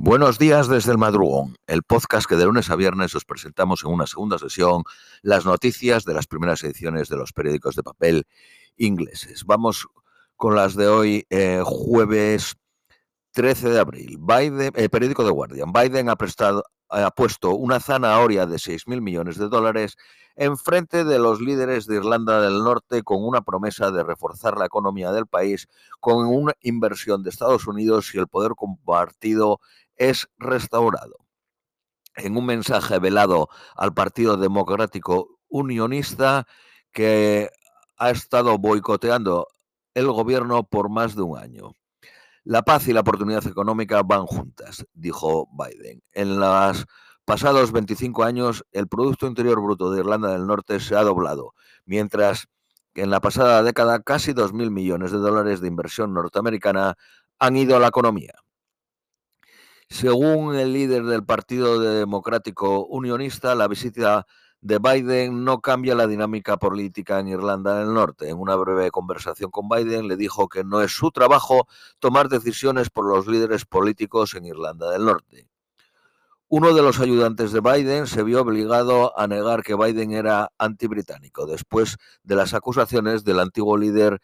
Buenos días desde el madrugón, el podcast que de lunes a viernes os presentamos en una segunda sesión las noticias de las primeras ediciones de los periódicos de papel ingleses. Vamos con las de hoy, eh, jueves 13 de abril. Biden, el periódico The Guardian. Biden ha, prestado, ha puesto una zanahoria de 6.000 millones de dólares en frente de los líderes de Irlanda del Norte con una promesa de reforzar la economía del país con una inversión de Estados Unidos y el poder compartido es restaurado. En un mensaje velado al Partido Democrático Unionista que ha estado boicoteando el gobierno por más de un año. La paz y la oportunidad económica van juntas, dijo Biden. En los pasados 25 años, el Producto Interior Bruto de Irlanda del Norte se ha doblado, mientras que en la pasada década casi 2.000 millones de dólares de inversión norteamericana han ido a la economía. Según el líder del Partido Democrático Unionista, la visita de Biden no cambia la dinámica política en Irlanda del Norte. En una breve conversación con Biden le dijo que no es su trabajo tomar decisiones por los líderes políticos en Irlanda del Norte. Uno de los ayudantes de Biden se vio obligado a negar que Biden era antibritánico después de las acusaciones del antiguo líder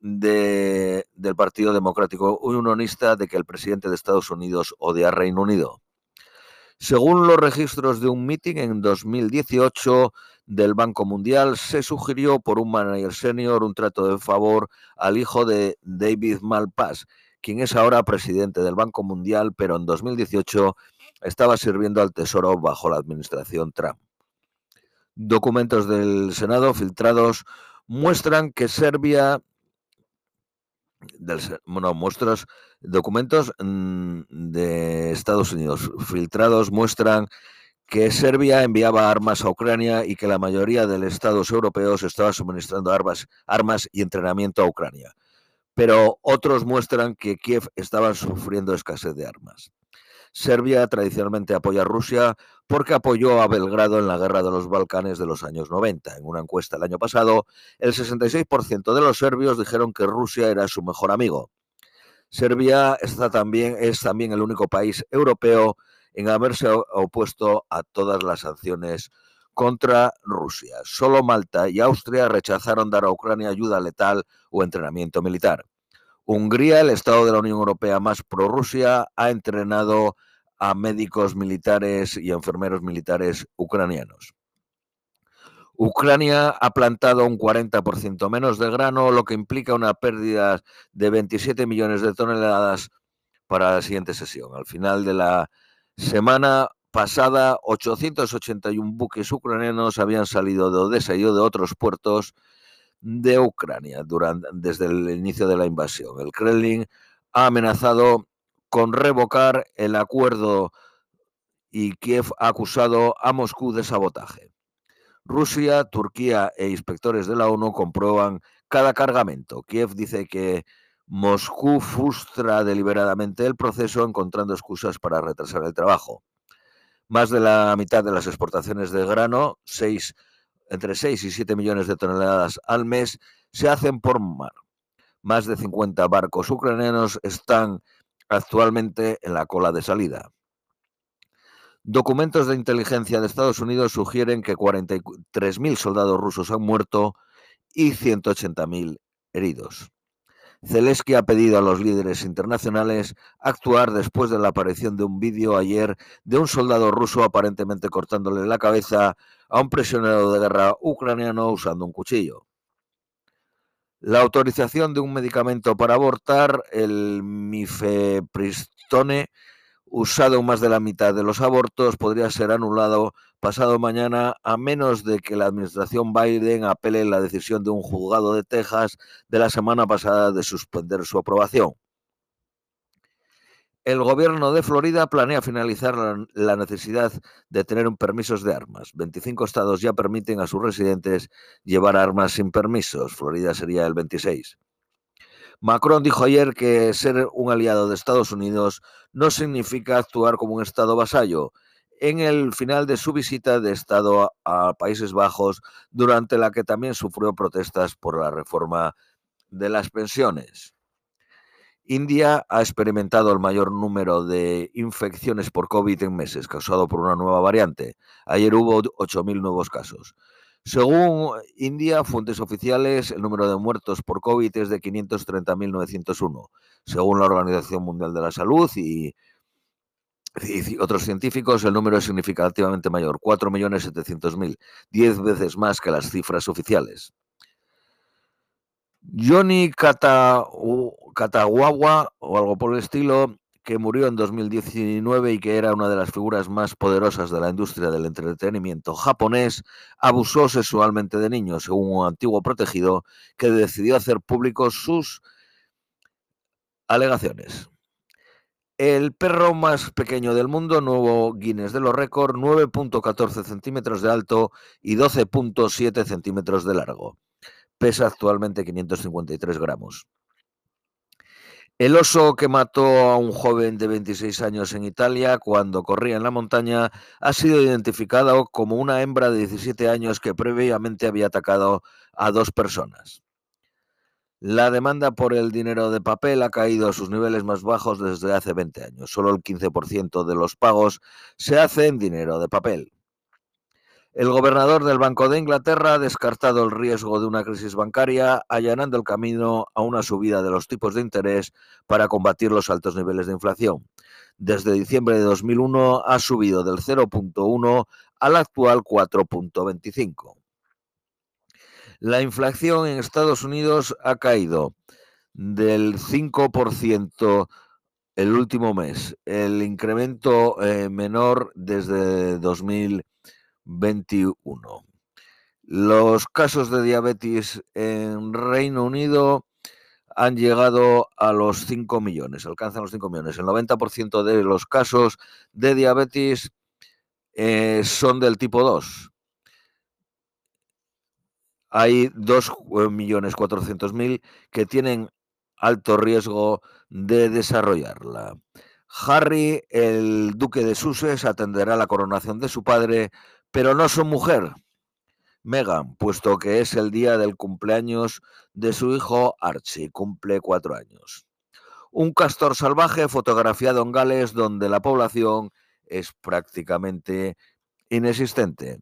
de, del Partido Democrático Unionista de que el presidente de Estados Unidos odia a Reino Unido. Según los registros de un meeting en 2018 del Banco Mundial, se sugirió por un manager senior un trato de favor al hijo de David Malpass, quien es ahora presidente del Banco Mundial, pero en 2018 estaba sirviendo al Tesoro bajo la administración Trump. Documentos del Senado filtrados muestran que Serbia del, bueno, muestras, documentos mm, de Estados Unidos filtrados muestran que Serbia enviaba armas a Ucrania y que la mayoría de los estados europeos estaba suministrando armas, armas y entrenamiento a Ucrania. Pero otros muestran que Kiev estaba sufriendo escasez de armas. Serbia tradicionalmente apoya a Rusia porque apoyó a Belgrado en la guerra de los Balcanes de los años 90. En una encuesta el año pasado, el 66% de los serbios dijeron que Rusia era su mejor amigo. Serbia está también, es también el único país europeo en haberse opuesto a todas las sanciones contra Rusia. Solo Malta y Austria rechazaron dar a Ucrania ayuda letal o entrenamiento militar. Hungría, el Estado de la Unión Europea más pro-Rusia, ha entrenado a médicos militares y enfermeros militares ucranianos. Ucrania ha plantado un 40% menos de grano, lo que implica una pérdida de 27 millones de toneladas para la siguiente sesión. Al final de la semana pasada, 881 buques ucranianos habían salido de Odessa y de otros puertos de Ucrania durante, desde el inicio de la invasión. El Kremlin ha amenazado con revocar el acuerdo y Kiev ha acusado a Moscú de sabotaje. Rusia, Turquía e inspectores de la ONU comprueban cada cargamento. Kiev dice que Moscú frustra deliberadamente el proceso encontrando excusas para retrasar el trabajo. Más de la mitad de las exportaciones de grano, 6 entre 6 y 7 millones de toneladas al mes, se hacen por mar. Más de 50 barcos ucranianos están actualmente en la cola de salida. Documentos de inteligencia de Estados Unidos sugieren que 43.000 soldados rusos han muerto y 180.000 heridos. Zelensky ha pedido a los líderes internacionales actuar después de la aparición de un vídeo ayer de un soldado ruso aparentemente cortándole la cabeza a un prisionero de guerra ucraniano usando un cuchillo. La autorización de un medicamento para abortar, el mifepristone, usado más de la mitad de los abortos, podría ser anulado pasado mañana a menos de que la administración Biden apele la decisión de un juzgado de Texas de la semana pasada de suspender su aprobación. El gobierno de Florida planea finalizar la necesidad de tener un permisos de armas. 25 estados ya permiten a sus residentes llevar armas sin permisos. Florida sería el 26. Macron dijo ayer que ser un aliado de Estados Unidos no significa actuar como un estado vasallo. En el final de su visita de Estado a Países Bajos, durante la que también sufrió protestas por la reforma de las pensiones. India ha experimentado el mayor número de infecciones por COVID en meses, causado por una nueva variante. Ayer hubo 8.000 nuevos casos. Según India, fuentes oficiales, el número de muertos por COVID es de 530.901. Según la Organización Mundial de la Salud y, otros científicos, el número es significativamente mayor, 4.700.000, 10 veces más que las cifras oficiales. Johnny Katawawa o algo por el estilo, que murió en 2019 y que era una de las figuras más poderosas de la industria del entretenimiento japonés, abusó sexualmente de niños, según un antiguo protegido que decidió hacer públicos sus alegaciones. El perro más pequeño del mundo, nuevo Guinness de los récords, 9.14 centímetros de alto y 12.7 centímetros de largo pesa actualmente 553 gramos. El oso que mató a un joven de 26 años en Italia cuando corría en la montaña ha sido identificado como una hembra de 17 años que previamente había atacado a dos personas. La demanda por el dinero de papel ha caído a sus niveles más bajos desde hace 20 años. Solo el 15% de los pagos se hace en dinero de papel. El gobernador del Banco de Inglaterra ha descartado el riesgo de una crisis bancaria, allanando el camino a una subida de los tipos de interés para combatir los altos niveles de inflación. Desde diciembre de 2001 ha subido del 0.1 al actual 4.25. La inflación en Estados Unidos ha caído del 5% el último mes, el incremento eh, menor desde 2000 21. Los casos de diabetes en Reino Unido han llegado a los 5 millones, alcanzan los 5 millones. El 90% de los casos de diabetes eh, son del tipo 2. Hay 2.400.000 que tienen alto riesgo de desarrollarla. Harry, el duque de Sussex, atenderá la coronación de su padre pero no su mujer, Megan, puesto que es el día del cumpleaños de su hijo Archie, cumple cuatro años. Un castor salvaje fotografiado en Gales donde la población es prácticamente inexistente.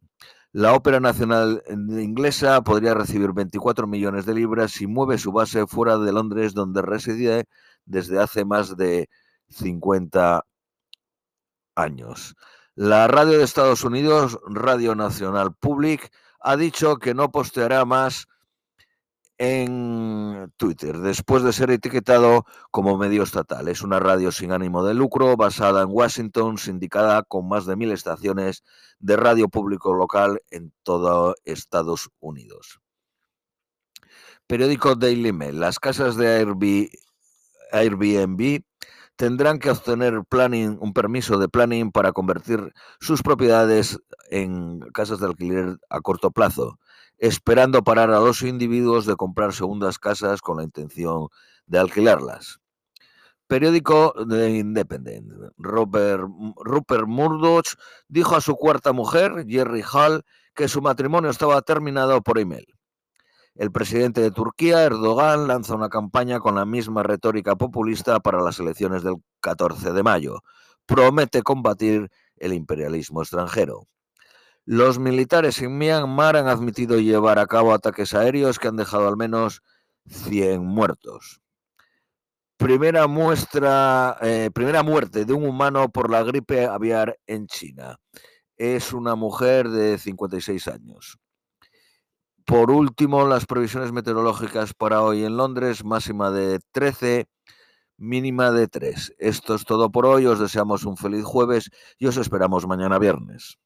La Ópera Nacional Inglesa podría recibir 24 millones de libras si mueve su base fuera de Londres, donde reside desde hace más de 50 años. La radio de Estados Unidos, Radio Nacional Public, ha dicho que no posteará más en Twitter, después de ser etiquetado como medio estatal. Es una radio sin ánimo de lucro, basada en Washington, sindicada con más de mil estaciones de radio público local en todo Estados Unidos. Periódico Daily Mail. Las casas de Airbnb tendrán que obtener planning, un permiso de planning para convertir sus propiedades en casas de alquiler a corto plazo, esperando parar a los individuos de comprar segundas casas con la intención de alquilarlas. Periódico de Independent. Robert, Rupert Murdoch dijo a su cuarta mujer, Jerry Hall, que su matrimonio estaba terminado por email. El presidente de Turquía, Erdogan, lanza una campaña con la misma retórica populista para las elecciones del 14 de mayo. Promete combatir el imperialismo extranjero. Los militares en Myanmar han admitido llevar a cabo ataques aéreos que han dejado al menos 100 muertos. Primera muestra, eh, primera muerte de un humano por la gripe aviar en China. Es una mujer de 56 años. Por último, las previsiones meteorológicas para hoy en Londres, máxima de 13, mínima de 3. Esto es todo por hoy, os deseamos un feliz jueves y os esperamos mañana viernes.